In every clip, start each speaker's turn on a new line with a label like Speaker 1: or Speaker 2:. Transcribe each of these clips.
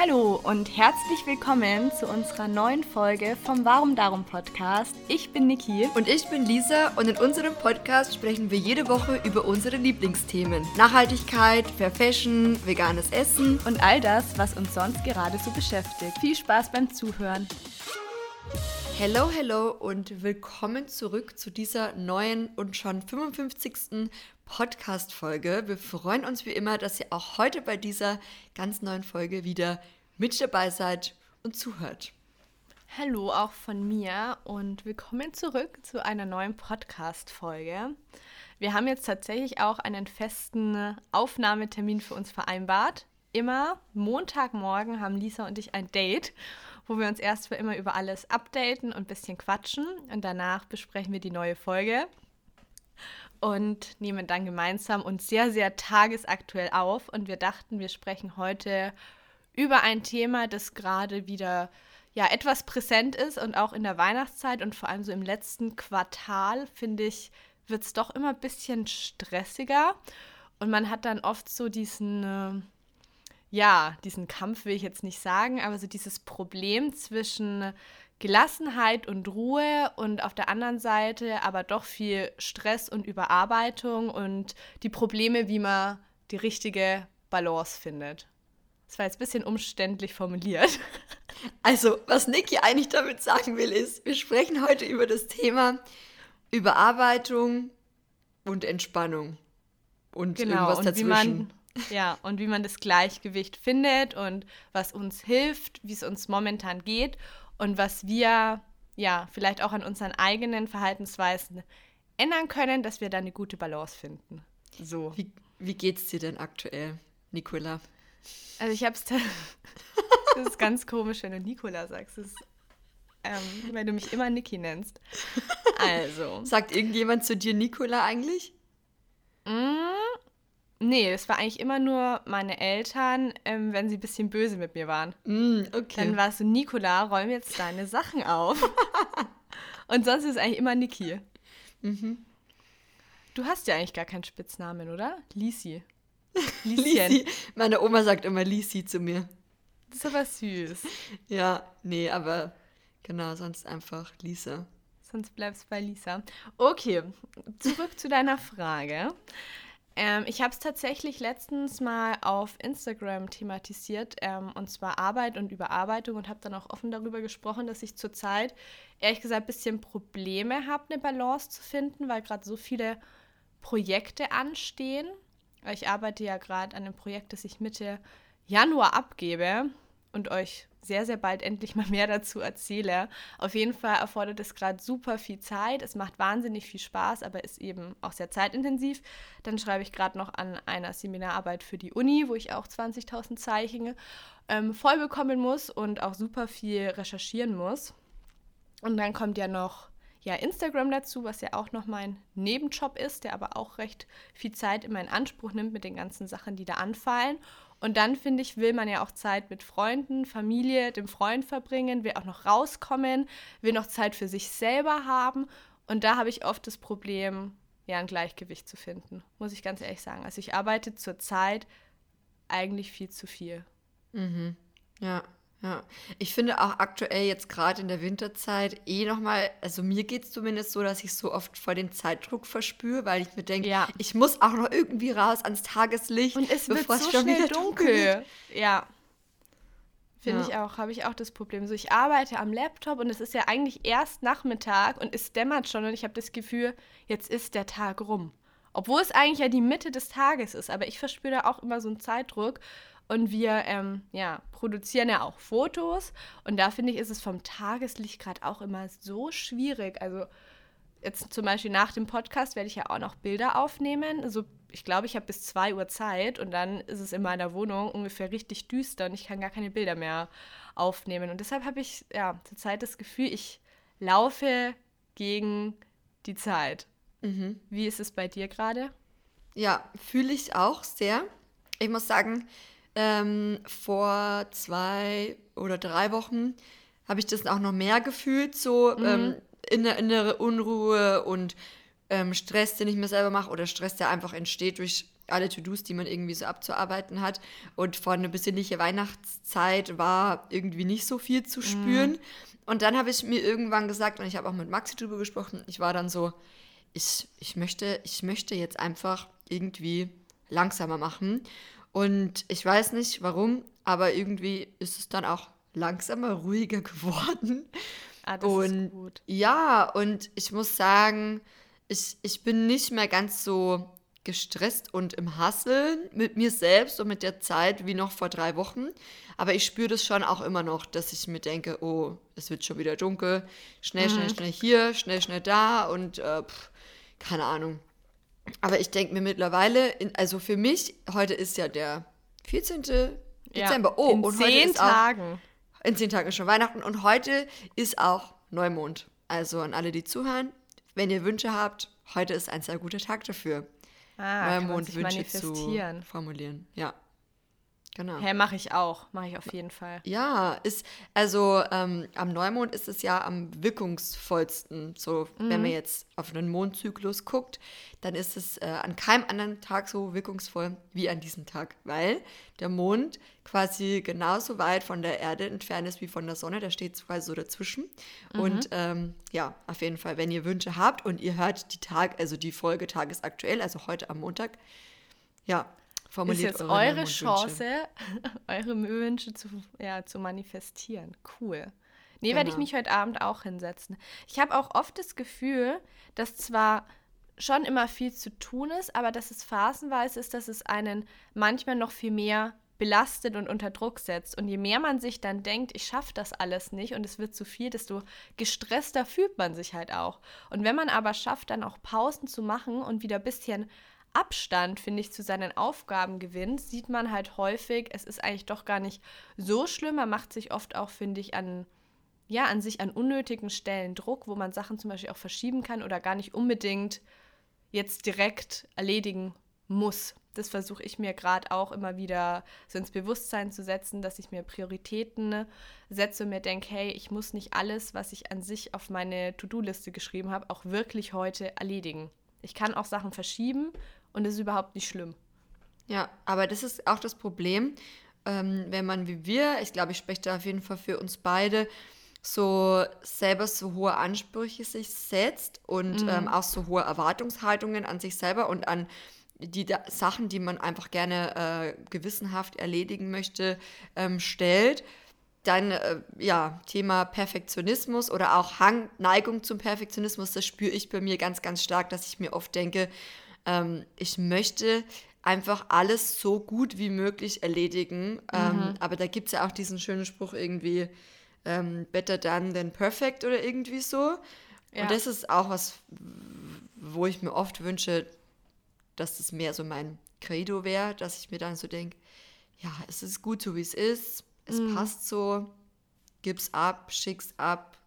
Speaker 1: Hallo und herzlich willkommen zu unserer neuen Folge vom Warum Darum Podcast. Ich bin Niki.
Speaker 2: Und ich bin Lisa und in unserem Podcast sprechen wir jede Woche über unsere Lieblingsthemen. Nachhaltigkeit, Fair Fashion, veganes Essen
Speaker 1: und all das, was uns sonst gerade so beschäftigt. Viel Spaß beim Zuhören.
Speaker 2: Hello, hello und willkommen zurück zu dieser neuen und schon 55. Podcast-Folge. Wir freuen uns wie immer, dass ihr auch heute bei dieser ganz neuen Folge wieder mit dabei seid und zuhört.
Speaker 1: Hallo auch von mir und willkommen zurück zu einer neuen Podcast-Folge. Wir haben jetzt tatsächlich auch einen festen Aufnahmetermin für uns vereinbart. Immer Montagmorgen haben Lisa und ich ein Date, wo wir uns erst für immer über alles updaten und ein bisschen quatschen und danach besprechen wir die neue Folge und nehmen dann gemeinsam und sehr, sehr tagesaktuell auf. Und wir dachten, wir sprechen heute über ein Thema, das gerade wieder ja etwas präsent ist und auch in der Weihnachtszeit und vor allem so im letzten Quartal, finde ich, wird es doch immer ein bisschen stressiger. Und man hat dann oft so diesen, äh, ja, diesen Kampf will ich jetzt nicht sagen, aber so dieses Problem zwischen Gelassenheit und Ruhe und auf der anderen Seite aber doch viel Stress und Überarbeitung und die Probleme, wie man die richtige Balance findet. Das war jetzt ein bisschen umständlich formuliert.
Speaker 2: Also, was Niki eigentlich damit sagen will, ist, wir sprechen heute über das Thema Überarbeitung und Entspannung. Und genau, irgendwas dazwischen.
Speaker 1: Und man, ja, und wie man das Gleichgewicht findet und was uns hilft, wie es uns momentan geht und was wir ja vielleicht auch an unseren eigenen Verhaltensweisen ändern können, dass wir da eine gute Balance finden. So.
Speaker 2: Wie, wie geht's dir denn aktuell, Nicola?
Speaker 1: Also ich hab's. das ist ganz komisch, wenn du Nicola sagst. Ist, ähm, weil du mich immer Niki nennst. Also.
Speaker 2: Sagt irgendjemand zu dir Nicola eigentlich?
Speaker 1: Mm, Nee, es war eigentlich immer nur meine Eltern, ähm, wenn sie ein bisschen böse mit mir waren.
Speaker 2: Mm, okay.
Speaker 1: Dann war es so, Nikola, räum jetzt deine Sachen auf. Und sonst ist es eigentlich immer Niki. Mhm. Du hast ja eigentlich gar keinen Spitznamen, oder? Lisi.
Speaker 2: Lisi. Meine Oma sagt immer Lisi zu mir.
Speaker 1: Das ist aber süß.
Speaker 2: Ja, nee, aber genau, sonst einfach Lisa.
Speaker 1: Sonst bleibst du bei Lisa. Okay, zurück zu deiner Frage. Ähm, ich habe es tatsächlich letztens mal auf Instagram thematisiert, ähm, und zwar Arbeit und Überarbeitung, und habe dann auch offen darüber gesprochen, dass ich zurzeit ehrlich gesagt ein bisschen Probleme habe, eine Balance zu finden, weil gerade so viele Projekte anstehen. Ich arbeite ja gerade an einem Projekt, das ich Mitte Januar abgebe und euch sehr, sehr bald endlich mal mehr dazu erzähle. Auf jeden Fall erfordert es gerade super viel Zeit. Es macht wahnsinnig viel Spaß, aber ist eben auch sehr zeitintensiv. Dann schreibe ich gerade noch an einer Seminararbeit für die Uni, wo ich auch 20.000 Zeichen ähm, voll bekommen muss und auch super viel recherchieren muss. Und dann kommt ja noch ja, Instagram dazu, was ja auch noch mein Nebenjob ist, der aber auch recht viel Zeit in meinen Anspruch nimmt mit den ganzen Sachen, die da anfallen. Und dann, finde ich, will man ja auch Zeit mit Freunden, Familie, dem Freund verbringen, will auch noch rauskommen, will noch Zeit für sich selber haben. Und da habe ich oft das Problem, ja, ein Gleichgewicht zu finden, muss ich ganz ehrlich sagen. Also ich arbeite zurzeit eigentlich viel zu viel.
Speaker 2: Mhm. Ja, ja, ich finde auch aktuell jetzt gerade in der Winterzeit eh nochmal, also mir geht es zumindest so, dass ich so oft vor den Zeitdruck verspüre, weil ich mir denke, ja. ich muss auch noch irgendwie raus ans Tageslicht.
Speaker 1: Und es wird so schon schnell dunkel. Ja. Finde ja. ich auch, habe ich auch das Problem. So, ich arbeite am Laptop und es ist ja eigentlich erst Nachmittag und es dämmert schon und ich habe das Gefühl, jetzt ist der Tag rum. Obwohl es eigentlich ja die Mitte des Tages ist, aber ich verspüre da auch immer so einen Zeitdruck und wir ähm, ja, produzieren ja auch Fotos. Und da finde ich, ist es vom Tageslicht gerade auch immer so schwierig. Also jetzt zum Beispiel nach dem Podcast werde ich ja auch noch Bilder aufnehmen. Also ich glaube, ich habe bis 2 Uhr Zeit und dann ist es in meiner Wohnung ungefähr richtig düster und ich kann gar keine Bilder mehr aufnehmen. Und deshalb habe ich ja zurzeit das Gefühl, ich laufe gegen die Zeit. Mhm. Wie ist es bei dir gerade?
Speaker 2: Ja, fühle ich auch sehr. Ich muss sagen, ähm, vor zwei oder drei Wochen habe ich das auch noch mehr gefühlt, so mhm. ähm, innere Unruhe und ähm, Stress, den ich mir selber mache oder Stress, der einfach entsteht durch alle To-Dos, die man irgendwie so abzuarbeiten hat. Und vor eine besinnliche Weihnachtszeit war irgendwie nicht so viel zu spüren. Mhm. Und dann habe ich mir irgendwann gesagt, und ich habe auch mit Maxi drüber gesprochen, ich war dann so, ich, ich, möchte, ich möchte jetzt einfach irgendwie langsamer machen. Und ich weiß nicht warum, aber irgendwie ist es dann auch langsamer, ruhiger geworden.
Speaker 1: Ah, das und ist gut.
Speaker 2: ja, und ich muss sagen, ich, ich bin nicht mehr ganz so gestresst und im Hasseln mit mir selbst und mit der Zeit wie noch vor drei Wochen. Aber ich spüre das schon auch immer noch, dass ich mir denke, oh, es wird schon wieder dunkel. Schnell, mhm. schnell, schnell hier, schnell, schnell da und äh, pff, keine Ahnung. Aber ich denke mir mittlerweile, in, also für mich, heute ist ja der 14. Dezember.
Speaker 1: oh, in und zehn heute ist Tagen.
Speaker 2: Auch, in zehn Tagen ist schon Weihnachten und heute ist auch Neumond. Also an alle, die zuhören, wenn ihr Wünsche habt, heute ist ein sehr guter Tag dafür.
Speaker 1: Ah, Neumond Wünsche zu
Speaker 2: formulieren. Ja.
Speaker 1: Genau. Hä, mache ich auch. Mache ich auf jeden Fall.
Speaker 2: Ja, ist, also ähm, am Neumond ist es ja am wirkungsvollsten. So, mhm. wenn man jetzt auf einen Mondzyklus guckt, dann ist es äh, an keinem anderen Tag so wirkungsvoll wie an diesem Tag, weil der Mond quasi genauso weit von der Erde entfernt ist wie von der Sonne. Der steht quasi so dazwischen. Mhm. Und ähm, ja, auf jeden Fall, wenn ihr Wünsche habt und ihr hört die Tag, also die Folge tagesaktuell, also heute am Montag, ja,
Speaker 1: Formuliert ist jetzt eure, eure Chance, eure Wünsche zu, ja, zu manifestieren. Cool. Nee, genau. werde ich genau. mich heute Abend auch hinsetzen. Ich habe auch oft das Gefühl, dass zwar schon immer viel zu tun ist, aber dass es phasenweise ist, dass es einen manchmal noch viel mehr belastet und unter Druck setzt. Und je mehr man sich dann denkt, ich schaffe das alles nicht und es wird zu viel, desto gestresster fühlt man sich halt auch. Und wenn man aber schafft, dann auch Pausen zu machen und wieder ein bisschen Abstand, finde ich, zu seinen Aufgaben gewinnt, sieht man halt häufig, es ist eigentlich doch gar nicht so schlimm. Man macht sich oft auch, finde ich, an, ja, an sich an unnötigen Stellen Druck, wo man Sachen zum Beispiel auch verschieben kann oder gar nicht unbedingt jetzt direkt erledigen muss. Das versuche ich mir gerade auch immer wieder so ins Bewusstsein zu setzen, dass ich mir Prioritäten setze und mir denke, hey, ich muss nicht alles, was ich an sich auf meine To-Do-Liste geschrieben habe, auch wirklich heute erledigen. Ich kann auch Sachen verschieben und es ist überhaupt nicht schlimm.
Speaker 2: Ja, aber das ist auch das Problem, ähm, wenn man wie wir, ich glaube, ich spreche da auf jeden Fall für uns beide, so selber so hohe Ansprüche sich setzt und mhm. ähm, auch so hohe Erwartungshaltungen an sich selber und an die da Sachen, die man einfach gerne äh, gewissenhaft erledigen möchte, ähm, stellt. Dann, äh, ja, Thema Perfektionismus oder auch Hang, Neigung zum Perfektionismus, das spüre ich bei mir ganz, ganz stark, dass ich mir oft denke, ähm, ich möchte einfach alles so gut wie möglich erledigen. Ähm, mhm. Ähm, aber da gibt es ja auch diesen schönen Spruch irgendwie, ähm, better done than perfect oder irgendwie so. Ja. Und das ist auch was, wo ich mir oft wünsche, dass das mehr so mein Credo wäre, dass ich mir dann so denke, ja, es ist gut so, wie es ist, es mhm. passt so, gib's ab, schick's ab,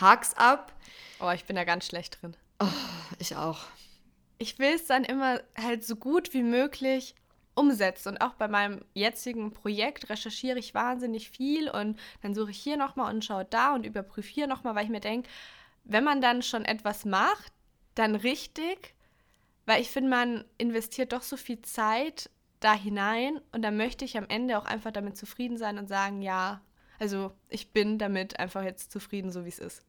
Speaker 2: hak's ab.
Speaker 1: Oh, ich bin da ganz schlecht drin.
Speaker 2: Oh, ich auch
Speaker 1: ich will es dann immer halt so gut wie möglich umsetzen. Und auch bei meinem jetzigen Projekt recherchiere ich wahnsinnig viel und dann suche ich hier nochmal und schaue da und überprüfe hier nochmal, weil ich mir denke, wenn man dann schon etwas macht, dann richtig, weil ich finde, man investiert doch so viel Zeit da hinein und dann möchte ich am Ende auch einfach damit zufrieden sein und sagen, ja, also ich bin damit einfach jetzt zufrieden, so wie es ist.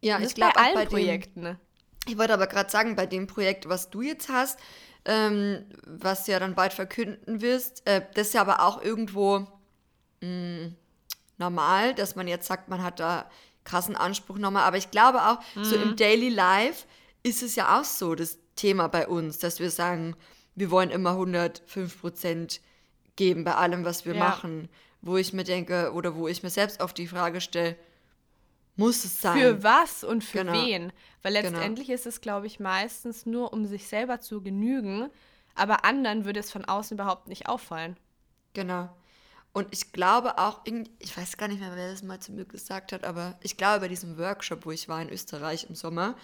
Speaker 2: Ja, ich glaube
Speaker 1: bei allen bei Projekten. Ne?
Speaker 2: Ich wollte aber gerade sagen, bei dem Projekt, was du jetzt hast, ähm, was du ja dann bald verkünden wirst, äh, das ist ja aber auch irgendwo mh, mm, normal, dass man jetzt sagt, man hat da krassen Anspruch nochmal. Aber ich glaube auch, mhm. so im mhm. Daily Life ist es ja auch so das Thema bei uns, dass wir sagen, wir wollen immer 105 Prozent geben bei allem, was wir ja. machen. Wo ich mir denke, oder wo ich mir selbst auf die Frage stelle, muss es sein.
Speaker 1: Für was und für genau. wen? Weil genau. letztendlich genau. ist es, glaube ich, meistens nur, um sich selber zu genügen, aber anderen würde es von außen überhaupt nicht auffallen.
Speaker 2: Genau. Und ich glaube auch, ich weiß gar nicht mehr, wer das mal zu mir gesagt hat, aber ich glaube bei diesem Workshop, wo ich war in Österreich im Sommer,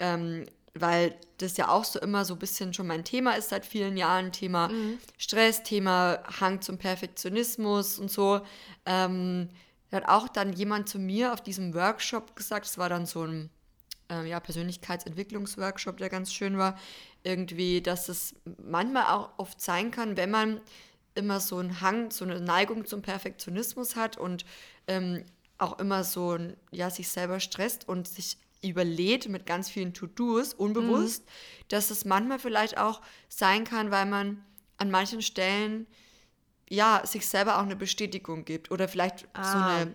Speaker 2: ähm, weil das ja auch so immer so ein bisschen schon mein Thema ist seit vielen Jahren, Thema mhm. Stress, Thema Hang zum Perfektionismus und so. Ähm, da hat auch dann jemand zu mir auf diesem Workshop gesagt, es war dann so ein äh, ja, Persönlichkeitsentwicklungsworkshop, der ganz schön war, irgendwie, dass es manchmal auch oft sein kann, wenn man immer so einen Hang, so eine Neigung zum Perfektionismus hat und ähm, auch immer so ein, ja, sich selber stresst und sich überlädt mit ganz vielen To-Dos, unbewusst, mhm. dass es manchmal vielleicht auch sein kann, weil man an manchen Stellen ja sich selber auch eine Bestätigung gibt oder vielleicht ah. so eine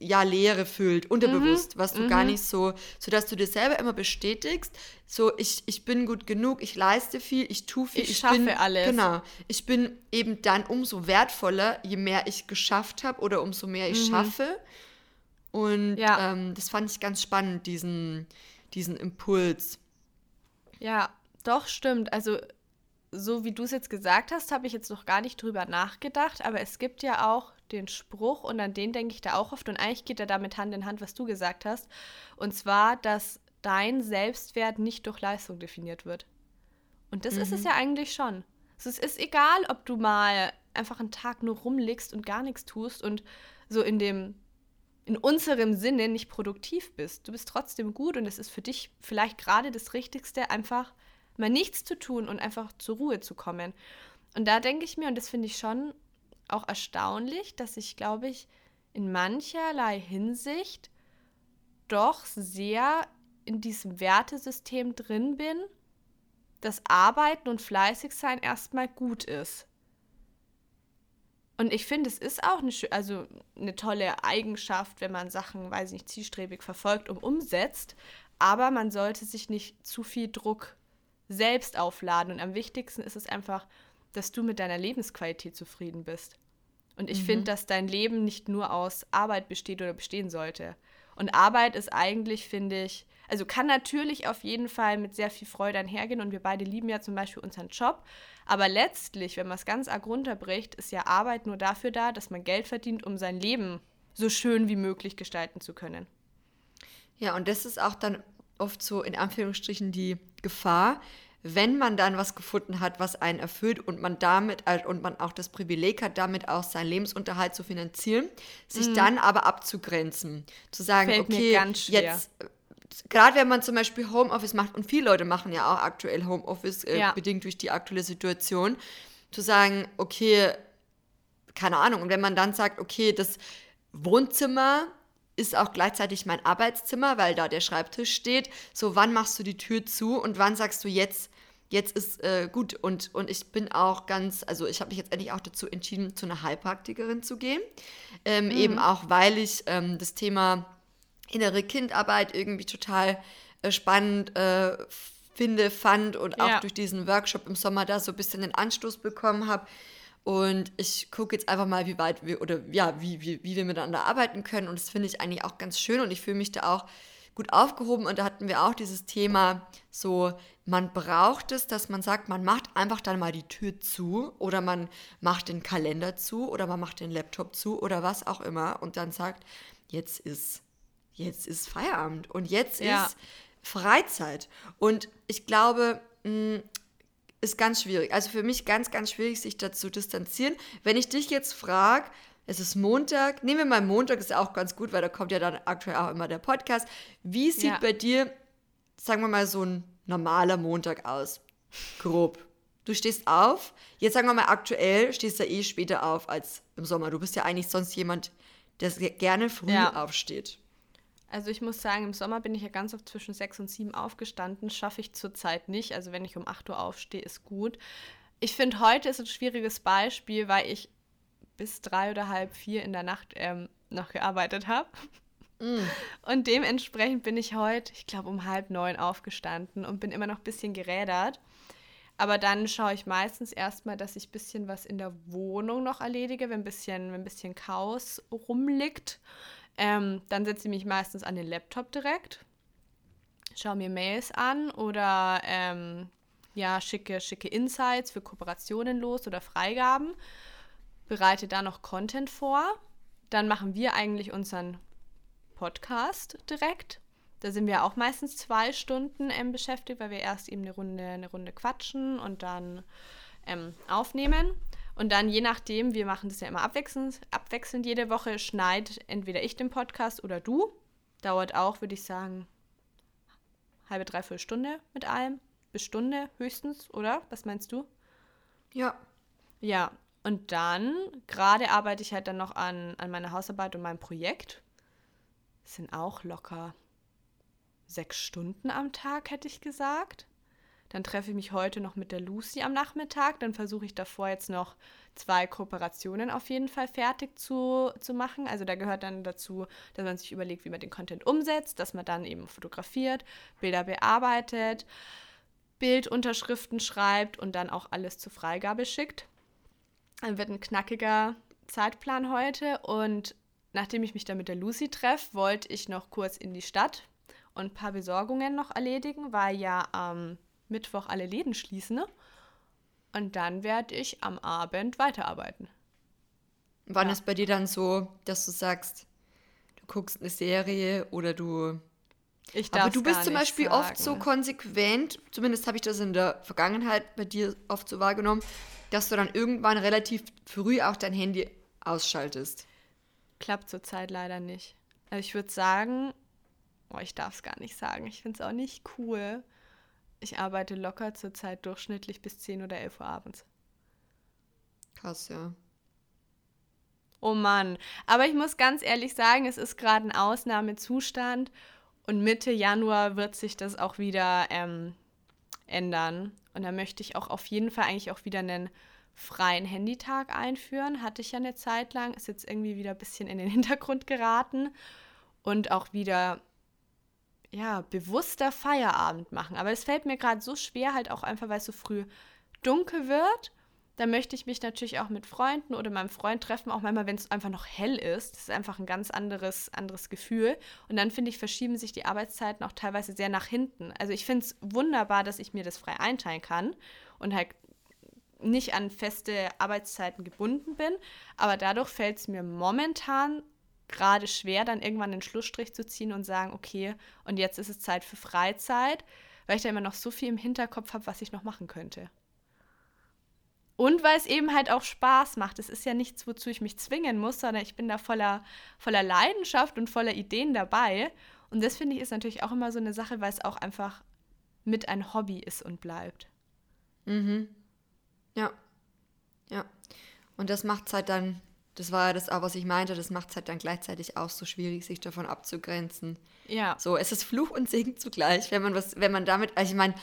Speaker 2: ja Leere füllt, unterbewusst, mhm. was du mhm. gar nicht so, so dass du dir selber immer bestätigst, so ich, ich bin gut genug, ich leiste viel, ich tue viel,
Speaker 1: ich, ich schaffe
Speaker 2: bin,
Speaker 1: alles.
Speaker 2: Genau, ich bin eben dann umso wertvoller, je mehr ich geschafft habe oder umso mehr ich mhm. schaffe. Und ja. ähm, das fand ich ganz spannend, diesen, diesen Impuls.
Speaker 1: Ja, doch, stimmt. Also so wie du es jetzt gesagt hast, habe ich jetzt noch gar nicht drüber nachgedacht, aber es gibt ja auch den Spruch und an den denke ich da auch oft und eigentlich geht er damit Hand in Hand, was du gesagt hast. Und zwar, dass dein Selbstwert nicht durch Leistung definiert wird. Und das mhm. ist es mhm. ja eigentlich schon. Also es ist egal, ob du mal einfach einen Tag nur rumliegst und gar nichts tust und so in dem in unserem Sinne nicht produktiv bist. Du bist trotzdem gut und es ist für dich vielleicht gerade das Richtigste, einfach mal nichts zu tun und einfach zur Ruhe zu kommen. Und da denke ich mir, und das finde ich schon auch erstaunlich, dass ich, glaube ich, in mancherlei Hinsicht doch sehr in diesem Wertesystem drin bin, dass Arbeiten und fleißig sein erstmal gut ist. Und ich finde, es ist auch eine, also eine tolle Eigenschaft, wenn man Sachen, weiß ich nicht, zielstrebig verfolgt und umsetzt. Aber man sollte sich nicht zu viel Druck selbst aufladen. Und am wichtigsten ist es einfach, dass du mit deiner Lebensqualität zufrieden bist. Und ich mhm. finde, dass dein Leben nicht nur aus Arbeit besteht oder bestehen sollte. Und Arbeit ist eigentlich, finde ich, also kann natürlich auf jeden Fall mit sehr viel Freude einhergehen und wir beide lieben ja zum Beispiel unseren Job. Aber letztlich, wenn man es ganz arg runterbricht, ist ja Arbeit nur dafür da, dass man Geld verdient, um sein Leben so schön wie möglich gestalten zu können.
Speaker 2: Ja, und das ist auch dann oft so in Anführungsstrichen die Gefahr, wenn man dann was gefunden hat, was einen erfüllt und man damit und man auch das Privileg hat, damit auch seinen Lebensunterhalt zu finanzieren, sich mhm. dann aber abzugrenzen, zu sagen, Fällt okay, jetzt gerade wenn man zum Beispiel Homeoffice macht und viele Leute machen ja auch aktuell Homeoffice äh, ja. bedingt durch die aktuelle Situation, zu sagen, okay, keine Ahnung, und wenn man dann sagt, okay, das Wohnzimmer ist auch gleichzeitig mein Arbeitszimmer, weil da der Schreibtisch steht. So, wann machst du die Tür zu und wann sagst du jetzt, jetzt ist äh, gut. Und, und ich bin auch ganz, also ich habe mich jetzt endlich auch dazu entschieden, zu einer Heilpraktikerin zu gehen. Ähm, mhm. Eben auch, weil ich ähm, das Thema innere Kindarbeit irgendwie total äh, spannend äh, finde, fand und auch ja. durch diesen Workshop im Sommer da so ein bisschen den Anstoß bekommen habe und ich gucke jetzt einfach mal, wie weit wir oder ja, wie, wie, wie wir miteinander arbeiten können. Und das finde ich eigentlich auch ganz schön und ich fühle mich da auch gut aufgehoben. Und da hatten wir auch dieses Thema, so, man braucht es, dass man sagt, man macht einfach dann mal die Tür zu oder man macht den Kalender zu oder man macht den Laptop zu oder was auch immer und dann sagt, jetzt ist, jetzt ist Feierabend und jetzt ja. ist Freizeit. Und ich glaube, mh, ist ganz schwierig. Also für mich ganz, ganz schwierig, sich dazu distanzieren. Wenn ich dich jetzt frage, es ist Montag, nehmen wir mal Montag, ist auch ganz gut, weil da kommt ja dann aktuell auch immer der Podcast. Wie sieht ja. bei dir, sagen wir mal, so ein normaler Montag aus? Grob. Du stehst auf, jetzt sagen wir mal aktuell, stehst du ja eh später auf als im Sommer. Du bist ja eigentlich sonst jemand, der gerne früh ja. aufsteht.
Speaker 1: Also ich muss sagen, im Sommer bin ich ja ganz oft zwischen sechs und sieben aufgestanden. Schaffe ich zurzeit nicht. Also wenn ich um 8 Uhr aufstehe, ist gut. Ich finde, heute ist ein schwieriges Beispiel, weil ich bis drei oder halb vier in der Nacht ähm, noch gearbeitet habe. Mm. Und dementsprechend bin ich heute, ich glaube, um halb neun aufgestanden und bin immer noch ein bisschen gerädert. Aber dann schaue ich meistens erstmal, dass ich ein bisschen was in der Wohnung noch erledige, wenn ein bisschen, wenn ein bisschen Chaos rumliegt. Ähm, dann setze ich mich meistens an den Laptop direkt, schaue mir Mails an oder ähm, ja, schicke, schicke Insights für Kooperationen los oder Freigaben, bereite da noch Content vor. Dann machen wir eigentlich unseren Podcast direkt. Da sind wir auch meistens zwei Stunden ähm, beschäftigt, weil wir erst eben eine Runde, eine Runde quatschen und dann ähm, aufnehmen. Und dann je nachdem, wir machen das ja immer abwechselnd, abwechselnd jede Woche, schneid entweder ich den Podcast oder du. Dauert auch, würde ich sagen, halbe, dreiviertel Stunde mit allem. Bis Stunde höchstens, oder? Was meinst du?
Speaker 2: Ja.
Speaker 1: Ja, und dann, gerade arbeite ich halt dann noch an, an meiner Hausarbeit und meinem Projekt. Das sind auch locker sechs Stunden am Tag, hätte ich gesagt. Dann treffe ich mich heute noch mit der Lucy am Nachmittag. Dann versuche ich davor jetzt noch zwei Kooperationen auf jeden Fall fertig zu, zu machen. Also da gehört dann dazu, dass man sich überlegt, wie man den Content umsetzt, dass man dann eben fotografiert, Bilder bearbeitet, Bildunterschriften schreibt und dann auch alles zur Freigabe schickt. Dann wird ein knackiger Zeitplan heute und nachdem ich mich dann mit der Lucy treffe, wollte ich noch kurz in die Stadt und ein paar Besorgungen noch erledigen, weil ja am Mittwoch alle Läden schließen. Und dann werde ich am Abend weiterarbeiten.
Speaker 2: Wann ja. ist bei dir dann so, dass du sagst, du guckst eine Serie oder du. Ich darf Aber du bist zum Beispiel sagen. oft so konsequent, zumindest habe ich das in der Vergangenheit bei dir oft so wahrgenommen, dass du dann irgendwann relativ früh auch dein Handy ausschaltest.
Speaker 1: Klappt zurzeit leider nicht. Also ich würde sagen, oh, ich darf es gar nicht sagen, ich finde es auch nicht cool. Ich arbeite locker zurzeit durchschnittlich bis 10 oder 11 Uhr abends.
Speaker 2: Krass, ja.
Speaker 1: Oh Mann. Aber ich muss ganz ehrlich sagen, es ist gerade ein Ausnahmezustand und Mitte Januar wird sich das auch wieder ähm, ändern. Und da möchte ich auch auf jeden Fall eigentlich auch wieder einen freien Handytag einführen. Hatte ich ja eine Zeit lang, ist jetzt irgendwie wieder ein bisschen in den Hintergrund geraten. Und auch wieder ja, bewusster Feierabend machen. Aber es fällt mir gerade so schwer, halt auch einfach, weil es so früh dunkel wird. Da möchte ich mich natürlich auch mit Freunden oder meinem Freund treffen, auch manchmal, wenn es einfach noch hell ist. Das ist einfach ein ganz anderes, anderes Gefühl. Und dann finde ich, verschieben sich die Arbeitszeiten auch teilweise sehr nach hinten. Also ich finde es wunderbar, dass ich mir das frei einteilen kann und halt nicht an feste Arbeitszeiten gebunden bin. Aber dadurch fällt es mir momentan gerade schwer, dann irgendwann den Schlussstrich zu ziehen und sagen, okay, und jetzt ist es Zeit für Freizeit, weil ich da immer noch so viel im Hinterkopf habe, was ich noch machen könnte. Und weil es eben halt auch Spaß macht. Es ist ja nichts, wozu ich mich zwingen muss, sondern ich bin da voller, voller Leidenschaft und voller Ideen dabei. Und das finde ich ist natürlich auch immer so eine Sache, weil es auch einfach mit ein Hobby ist und bleibt.
Speaker 2: Mhm. Ja. Ja. Und das macht es halt dann das war ja das auch, was ich meinte, das macht es halt dann gleichzeitig auch so schwierig, sich davon abzugrenzen.
Speaker 1: Ja.
Speaker 2: So, es ist Fluch und Segen zugleich, wenn man was, wenn man damit, also ich meine,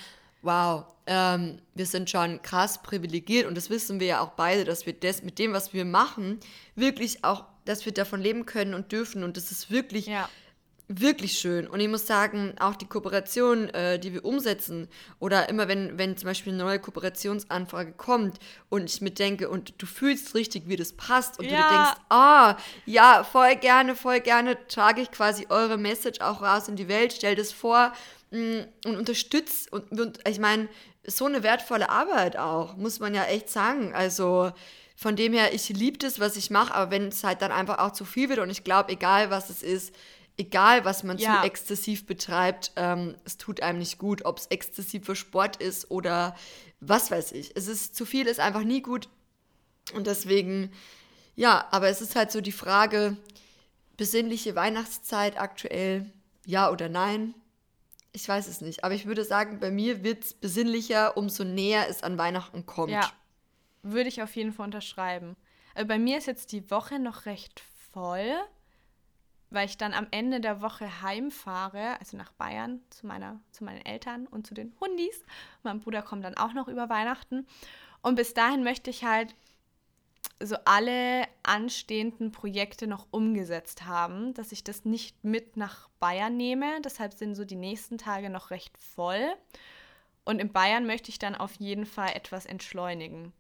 Speaker 2: wow, ähm, wir sind schon krass privilegiert und das wissen wir ja auch beide, dass wir das mit dem, was wir machen, wirklich auch, dass wir davon leben können und dürfen und das ist wirklich ja wirklich schön. Und ich muss sagen, auch die Kooperation, äh, die wir umsetzen, oder immer wenn, wenn zum Beispiel eine neue Kooperationsanfrage kommt und ich mir denke, und du fühlst richtig, wie das passt, und ja. du dir denkst, ah, ja, voll gerne, voll gerne trage ich quasi eure Message auch raus in die Welt, stell das vor mh, mm, und unterstützt. Und, und ich meine, so eine wertvolle Arbeit auch, muss man ja echt sagen. Also von dem her, ich liebe das, was ich mache, aber wenn es halt dann einfach auch zu viel wird und ich glaube, egal was es ist, egal was man ja. zu exzessiv betreibt, ähm, es tut einem nicht gut, ob es exzessiv für Sport ist oder was weiß ich. Es ist zu viel, ist einfach nie gut. Und deswegen, ja, aber es ist halt so die Frage, besinnliche Weihnachtszeit aktuell, ja oder nein? Ich weiß es nicht. Aber ich würde sagen, bei mir wird es besinnlicher, umso näher es an Weihnachten kommt.
Speaker 1: Ja, würde ich auf jeden Fall unterschreiben. Also bei mir ist jetzt die Woche noch recht voll weil ich dann am Ende der Woche heimfahre, also nach Bayern zu, meiner, zu meinen Eltern und zu den Hundis. Mein Bruder kommt dann auch noch über Weihnachten. Und bis dahin möchte ich halt so alle anstehenden Projekte noch umgesetzt haben, dass ich das nicht mit nach Bayern nehme. Deshalb sind so die nächsten Tage noch recht voll. Und in Bayern möchte ich dann auf jeden Fall etwas entschleunigen.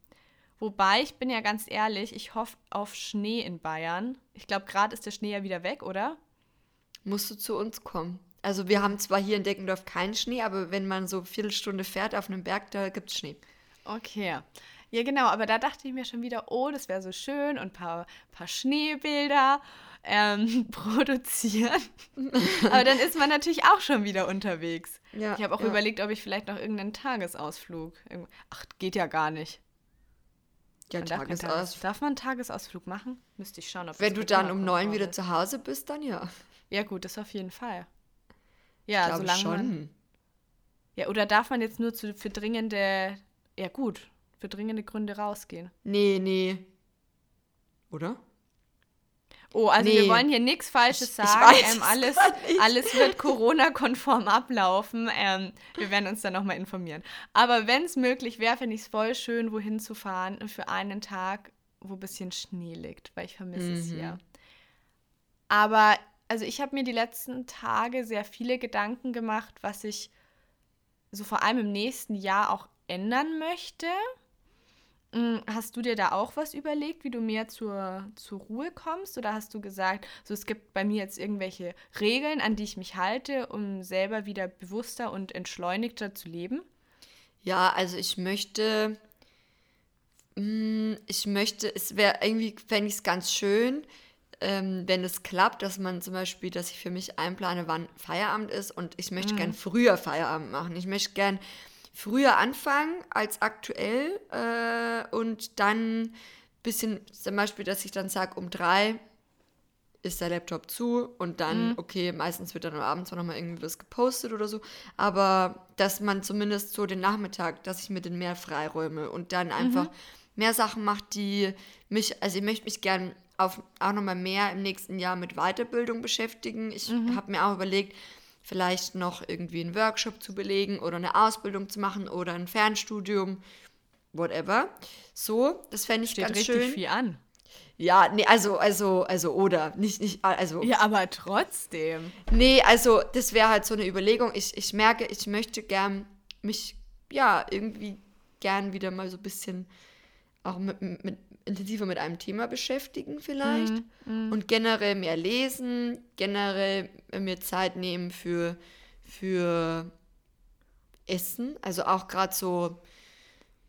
Speaker 1: Wobei, ich bin ja ganz ehrlich, ich hoffe auf Schnee in Bayern. Ich glaube, gerade ist der Schnee ja wieder weg, oder?
Speaker 2: Musst du zu uns kommen. Also wir haben zwar hier in Deckendorf keinen Schnee, aber wenn man so eine Viertelstunde fährt auf einem Berg, da gibt es Schnee.
Speaker 1: Okay. Ja, genau, aber da dachte ich mir schon wieder, oh, das wäre so schön und ein paar, paar Schneebilder ähm, produzieren. aber dann ist man natürlich auch schon wieder unterwegs. Ja, ich habe auch ja. überlegt, ob ich vielleicht noch irgendeinen Tagesausflug. Ach, geht ja gar nicht. Ja, man Tagesausflug. Tages darf man einen Tagesausflug machen? Müsste ich schauen, ob
Speaker 2: Wenn du dann um neun wieder zu Hause bist, dann ja.
Speaker 1: Ja, gut, das auf jeden Fall. Ja,
Speaker 2: ich solange schon. man.
Speaker 1: Ja, oder darf man jetzt nur zu, für dringende, ja gut, für dringende Gründe rausgehen?
Speaker 2: Nee, nee. Oder?
Speaker 1: Oh, also
Speaker 2: Nee.
Speaker 1: wir wollen hier nichts Falsches sagen.
Speaker 2: weiß
Speaker 1: ähm,
Speaker 2: es
Speaker 1: alles, alles wird Corona-konform ablaufen. Ähm, wir werden uns dann nochmal informieren. Aber wenn es möglich wäre, finde ich es voll schön, wohin zu fahren für einen Tag, wo ein bisschen Schnee liegt, weil ich vermisse es
Speaker 2: Mhm.
Speaker 1: hier. Aber also ich habe mir die letzten Tage sehr viele Gedanken gemacht, was ich so vor allem im nächsten Jahr auch ändern möchte. Mm, Hast du dir da auch was überlegt, wie du mehr zur, zur Ruhe kommst? Oder hast du gesagt, so es gibt bei mir jetzt irgendwelche Regeln, an die ich mich halte, um selber wieder bewusster und entschleunigter zu leben?
Speaker 2: Ja, also ich möchte, mm, ich möchte, es wäre irgendwie, fände ich es ganz schön, ähm, wenn es klappt, dass man zum Beispiel, dass ich für mich einplane, wann Feierabend ist und ich möchte gern früher Feierabend machen. Ich möchte gern früher anfangen als aktuell äh, und dann bisschen, zum Beispiel, dass ich dann sage, um drei ist der Laptop zu und dann, okay, meistens wird dann am Abend zwar nochmal irgendwie was gepostet oder so, aber dass man zumindest so den Nachmittag, dass ich mir den mehr freiräume und dann einfach mehr Sachen macht, die mich, also ich möchte mich gern auf, auch nochmal mehr im nächsten Jahr mit Weiterbildung beschäftigen. Ich habe mir auch überlegt, vielleicht noch irgendwie einen Workshop zu belegen oder eine Ausbildung zu machen oder ein Fernstudium, whatever. So, das fände ich
Speaker 1: Steht
Speaker 2: ganz
Speaker 1: richtig
Speaker 2: schön.
Speaker 1: viel an.
Speaker 2: Ja, nee, also, also, also, oder, nicht, nicht, also,
Speaker 1: Ja, aber trotzdem.
Speaker 2: nee, also, das wäre halt so eine Überlegung. Ich, ich merke, ich möchte gern mich, ja, irgendwie gern wieder mal so ein bisschen auch mit, mit, intensiver mit einem Thema beschäftigen vielleicht und generell mehr lesen, generell mir Zeit nehmen für, für Essen, also auch gerade so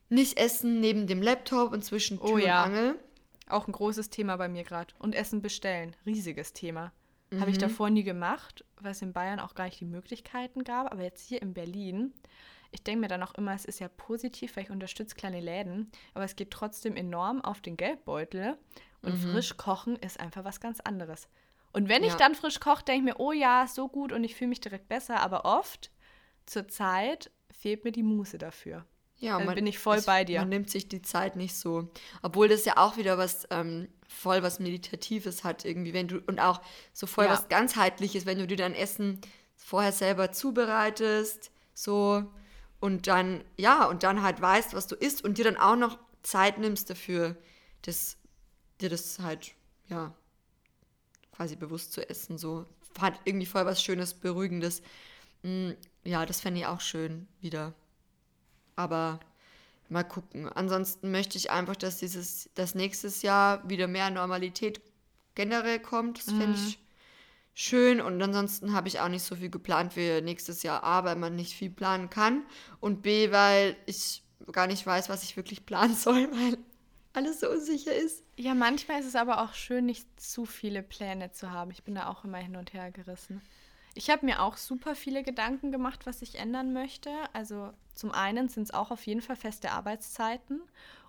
Speaker 2: nicht essen neben dem Laptop und zwischen Tür
Speaker 1: Oh ja.
Speaker 2: und Angel.
Speaker 1: Auch ein großes Thema bei mir gerade. Und Essen bestellen. Riesiges Thema. Habe
Speaker 2: Mhm.
Speaker 1: ich davor nie gemacht, weil es in Bayern auch gar nicht die Möglichkeiten gab. Aber jetzt hier in Berlin, ich denke mir dann auch immer, es ist ja positiv, weil ich unterstütze kleine Läden. Aber es geht trotzdem enorm auf den Geldbeutel. Und
Speaker 2: Mhm.
Speaker 1: frisch kochen ist einfach was ganz anderes. Und wenn ich
Speaker 2: Ja.
Speaker 1: dann frisch koche, denke ich mir, oh ja, so gut und ich fühle mich direkt besser. Aber oft zur Zeit fehlt mir die Muße dafür.
Speaker 2: Ja,
Speaker 1: Dann bin ich voll bei dir.
Speaker 2: Man nimmt sich die Zeit nicht so. Obwohl das ja auch wieder was ähm, voll was Meditatives hat, irgendwie, wenn du, und auch so voll
Speaker 1: Ja.
Speaker 2: was ganzheitliches, wenn du dir dein Essen vorher selber zubereitest, so, und dann, ja, und dann halt weißt, was du isst und dir dann auch noch Zeit nimmst dafür, das, dir das halt, ja, quasi bewusst zu essen, so. Hat irgendwie voll was Schönes, Beruhigendes. Mm, Ja, das fände ich auch schön wieder. Aber mal gucken. Ansonsten möchte ich einfach, dass dieses, das nächstes Jahr wieder mehr Normalität generell kommt. Das fände ich schön. Und ansonsten habe ich auch nicht so viel geplant für nächstes Jahr. A, weil man nicht viel planen kann. Und B, weil ich gar nicht weiß, was ich wirklich planen soll, weil alles so unsicher ist.
Speaker 1: Ja, manchmal ist es aber auch schön, nicht zu viele Pläne zu haben. Ich bin da auch immer hin und her gerissen. Ich habe mir auch super viele Gedanken gemacht, was ich ändern möchte. Also zum einen sind es auch auf jeden Fall feste Arbeitszeiten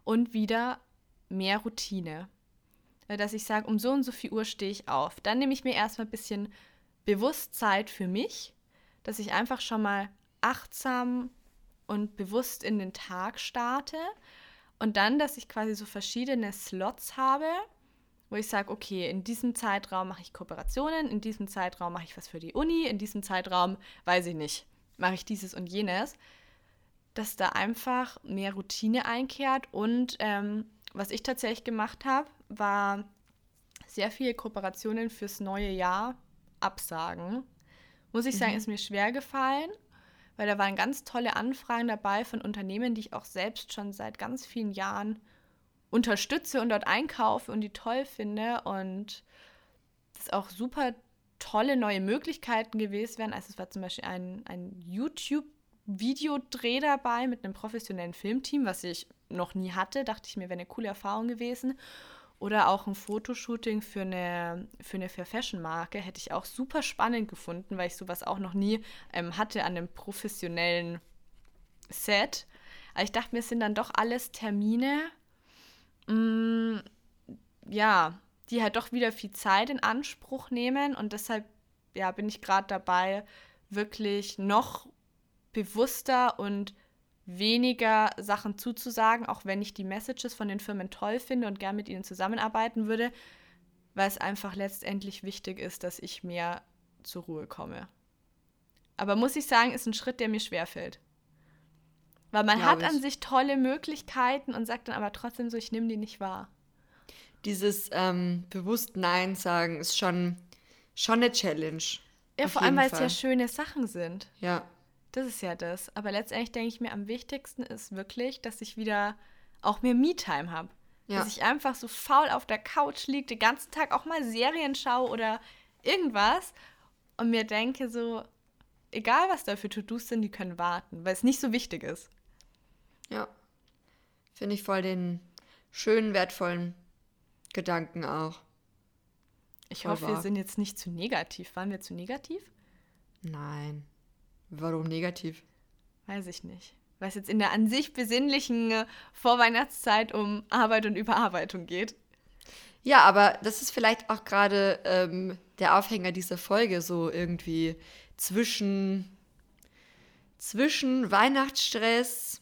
Speaker 1: und wieder mehr Routine. Äh, Dass ich sage, um so und so viel Uhr stehe ich auf. Dann nehme ich mir erstmal ein bisschen bewusst Zeit für mich, dass ich einfach schon mal achtsam und bewusst in den Tag starte. Und dann, dass ich quasi so verschiedene Slots habe, wo ich sage, okay, in diesem Zeitraum mache ich Kooperationen, in diesem Zeitraum mache ich was für die Uni, in diesem Zeitraum, weiß ich nicht, mache ich dieses und jenes, dass da einfach mehr Routine einkehrt. Und ähm, was ich tatsächlich gemacht habe, war sehr viele Kooperationen fürs neue Jahr absagen. Muss ich sagen, ist mir schwer gefallen, weil da waren ganz tolle Anfragen dabei von Unternehmen, die ich auch selbst schon seit ganz vielen Jahren unterstütze und dort einkaufe und die toll finde und das auch super tolle neue Möglichkeiten gewesen wären. Also es war zum Beispiel ein, ein YouTube-Videodreh dabei mit einem professionellen Filmteam, was ich noch nie hatte. Dachte ich mir, wäre eine coole Erfahrung gewesen. Oder auch ein Fotoshooting für eine, für eine Fair Fashion Marke hätte ich auch super spannend gefunden, weil ich sowas auch noch nie ähm, hatte an einem professionellen Set. Aber ich dachte mir, es sind dann doch alles Termine, mh, ja, die halt doch wieder viel Zeit in Anspruch nehmen und deshalb ja, bin ich gerade dabei, wirklich noch bewusster und weniger Sachen zuzusagen, auch wenn ich die Messages von den Firmen toll finde und gern mit ihnen zusammenarbeiten würde, weil es einfach letztendlich wichtig ist, dass ich mehr zur Ruhe komme. Aber muss ich sagen, ist ein Schritt, der mir schwerfällt. Weil man Glaub hat ich. an sich tolle Möglichkeiten und sagt dann aber trotzdem so, ich nehme die nicht wahr.
Speaker 2: Dieses ähm, bewusst Nein sagen ist schon, schon eine Challenge.
Speaker 1: Ja, vor allem, weil es ja schöne Sachen sind.
Speaker 2: Ja.
Speaker 1: Das ist ja das. Aber letztendlich denke ich mir, am wichtigsten ist wirklich, dass ich wieder auch mehr Me-Time habe. Ja. Dass ich einfach so faul auf der Couch liege, den ganzen Tag auch mal Serien schaue oder irgendwas und mir denke so, egal was da für To-Dos sind, die können warten, weil es nicht so wichtig ist.
Speaker 2: Ja. Finde ich voll den schönen, wertvollen Gedanken auch.
Speaker 1: Ich voll hoffe, wahr. wir sind jetzt nicht zu negativ. Waren wir zu negativ?
Speaker 2: Nein. Warum negativ?
Speaker 1: Weiß ich nicht. Weil es jetzt in der an sich besinnlichen äh, Vorweihnachtszeit um Arbeit und Überarbeitung geht.
Speaker 2: Ja, aber das ist vielleicht auch gerade ähm, der Aufhänger dieser Folge, so irgendwie zwischen, zwischen Weihnachtsstress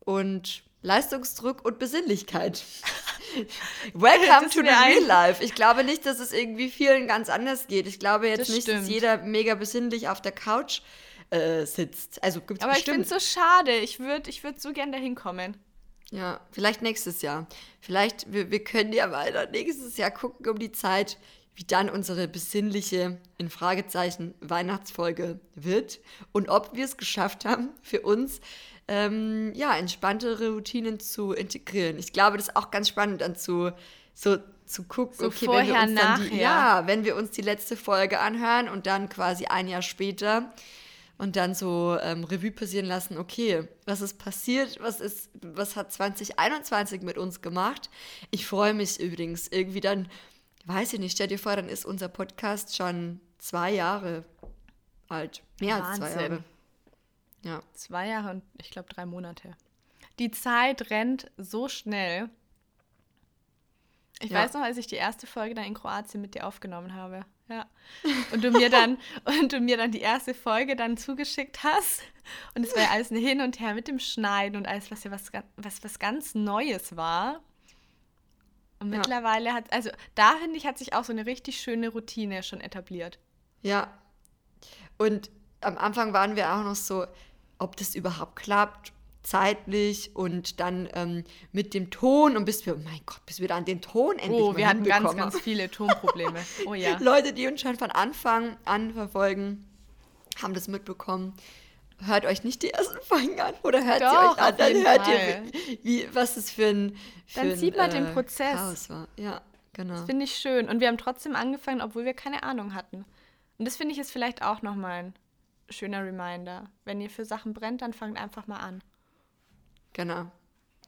Speaker 2: und Leistungsdruck und Besinnlichkeit. Welcome to the real life. Ich glaube nicht, dass es irgendwie vielen ganz anders geht. Ich glaube jetzt das nicht, stimmt. dass jeder mega besinnlich auf der Couch äh, sitzt. Also gibt's
Speaker 1: Aber bestimmt. ich finde es so schade. Ich würde ich würd so gern dahin kommen.
Speaker 2: Ja, vielleicht nächstes Jahr. Vielleicht, wir, wir können ja weiter nächstes Jahr gucken um die Zeit, wie dann unsere besinnliche, in Fragezeichen, Weihnachtsfolge wird und ob wir es geschafft haben, für uns ähm, ja, entspanntere Routinen zu integrieren. Ich glaube, das ist auch ganz spannend dann zu, so, zu gucken,
Speaker 1: so okay, vorher, wenn wir uns dann
Speaker 2: die, ja, wenn wir uns die letzte Folge anhören und dann quasi ein Jahr später und dann so ähm, Revue passieren lassen, okay, was ist passiert, was ist, was hat 2021 mit uns gemacht? Ich freue mich übrigens irgendwie dann, weiß ich nicht, stell dir vor, dann ist unser Podcast schon zwei Jahre alt. Mehr Wahnsinn. als zwei Jahre.
Speaker 1: Ja. Zwei Jahre und ich glaube drei Monate. Die Zeit rennt so schnell. Ich ja. weiß noch, als ich die erste Folge dann in Kroatien mit dir aufgenommen habe. Ja. Und du mir dann und du mir dann die erste Folge dann zugeschickt hast. Und es war ja alles ein Hin und Her mit dem Schneiden und alles, was ja was, was, was ganz Neues war. Und ja. mittlerweile hat, also da finde ich, hat sich auch so eine richtig schöne Routine schon etabliert.
Speaker 2: Ja. Und am Anfang waren wir auch noch so, ob das überhaupt klappt, zeitlich und dann ähm, mit dem Ton und bis wir, oh mein Gott, bis wir dann den Ton endlich
Speaker 1: Oh, wir hatten ganz, ganz viele Tonprobleme. Oh ja.
Speaker 2: Leute, die uns schon von Anfang an verfolgen, haben das mitbekommen. Hört euch nicht die ersten Folgen an oder hört
Speaker 1: Doch,
Speaker 2: sie euch an,
Speaker 1: dann
Speaker 2: hört
Speaker 1: Fall.
Speaker 2: ihr, wie, was es für ein
Speaker 1: für Dann sieht man äh, den Prozess.
Speaker 2: Chaos war. Ja, genau.
Speaker 1: Das finde ich schön. Und wir haben trotzdem angefangen, obwohl wir keine Ahnung hatten. Und das finde ich ist vielleicht auch nochmal ein schöner Reminder. Wenn ihr für Sachen brennt, dann fangt einfach mal an.
Speaker 2: Genau.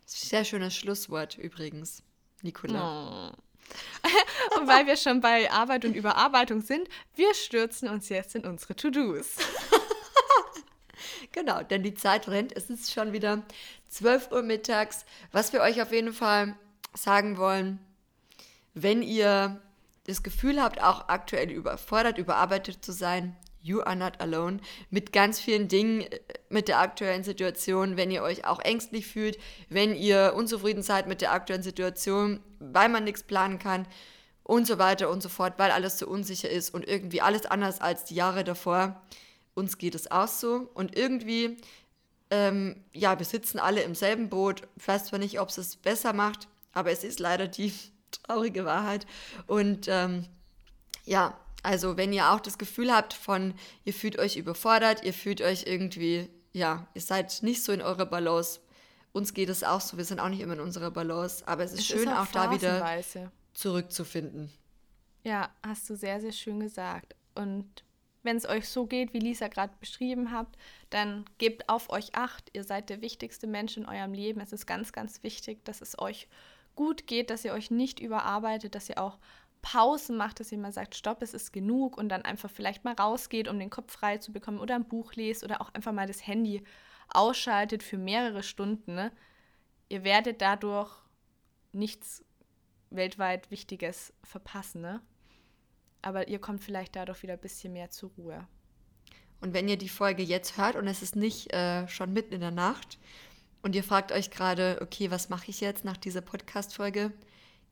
Speaker 2: Sehr schönes Schlusswort übrigens, Nicola. Oh.
Speaker 1: und weil wir schon bei Arbeit und Überarbeitung sind, wir stürzen uns jetzt in unsere To-Dos.
Speaker 2: genau, denn die Zeit rennt. Es ist schon wieder 12 Uhr mittags. Was wir euch auf jeden Fall sagen wollen, wenn ihr das Gefühl habt, auch aktuell überfordert, überarbeitet zu sein, You are not alone mit ganz vielen Dingen, äh, mit der aktuellen Situation, wenn ihr euch auch ängstlich fühlt, wenn ihr unzufrieden seid mit der aktuellen Situation, weil man nichts planen kann und so weiter und so fort, weil alles so unsicher ist und irgendwie alles anders als die Jahre davor. Uns geht es auch so und irgendwie, ähm, ja, wir sitzen alle im selben Boot. Ich weiß zwar nicht, ob es es besser macht, aber es ist leider die traurige Wahrheit und ähm, ja, also wenn ihr auch das Gefühl habt von, ihr fühlt euch überfordert, ihr fühlt euch irgendwie, ja, ihr seid nicht so in eurer Balance. Uns geht es auch so, wir sind auch nicht immer in unserer Balance, aber es ist es schön, ist auch, auch da wieder zurückzufinden.
Speaker 1: Ja, hast du sehr, sehr schön gesagt. Und wenn es euch so geht, wie Lisa gerade beschrieben hat, dann gebt auf euch acht. Ihr seid der wichtigste Mensch in eurem Leben. Es ist ganz, ganz wichtig, dass es euch gut geht, dass ihr euch nicht überarbeitet, dass ihr auch Pausen macht, dass mal sagt, stopp, es ist genug und dann einfach vielleicht mal rausgeht, um den Kopf frei zu bekommen oder ein Buch lest oder auch einfach mal das Handy ausschaltet für mehrere Stunden. Ne? Ihr werdet dadurch nichts weltweit Wichtiges verpassen, ne? aber ihr kommt vielleicht dadurch wieder ein bisschen mehr zur Ruhe.
Speaker 2: Und wenn ihr die Folge jetzt hört und es ist nicht äh, schon mitten in der Nacht und ihr fragt euch gerade, okay, was mache ich jetzt nach dieser Podcast-Folge?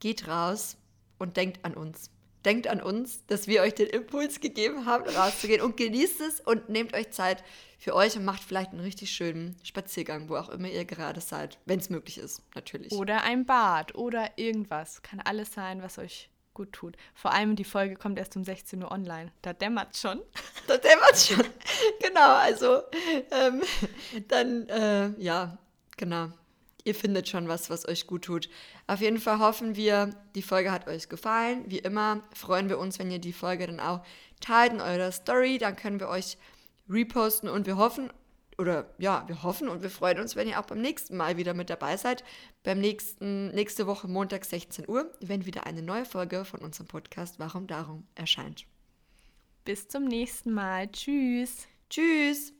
Speaker 2: Geht raus und denkt an uns. Denkt an uns, dass wir euch den Impuls gegeben haben, rauszugehen und genießt es und nehmt euch Zeit für euch und macht vielleicht einen richtig schönen Spaziergang, wo auch immer ihr gerade seid, wenn es möglich ist, natürlich.
Speaker 1: Oder ein Bad oder irgendwas. Kann alles sein, was euch gut tut. Vor allem die Folge kommt erst um 16 Uhr online. Da dämmert schon.
Speaker 2: Da dämmert schon. genau, also ähm, dann, äh, ja, genau. Ihr findet schon was, was euch gut tut. Auf jeden Fall hoffen wir, die Folge hat euch gefallen. Wie immer freuen wir uns, wenn ihr die Folge dann auch teilt in eurer Story. Dann können wir euch reposten und wir hoffen, oder ja, wir hoffen und wir freuen uns, wenn ihr auch beim nächsten Mal wieder mit dabei seid. Beim nächsten, nächste Woche Montag 16 Uhr, wenn wieder eine neue Folge von unserem Podcast Warum Darum erscheint.
Speaker 1: Bis zum nächsten Mal. Tschüss.
Speaker 2: Tschüss.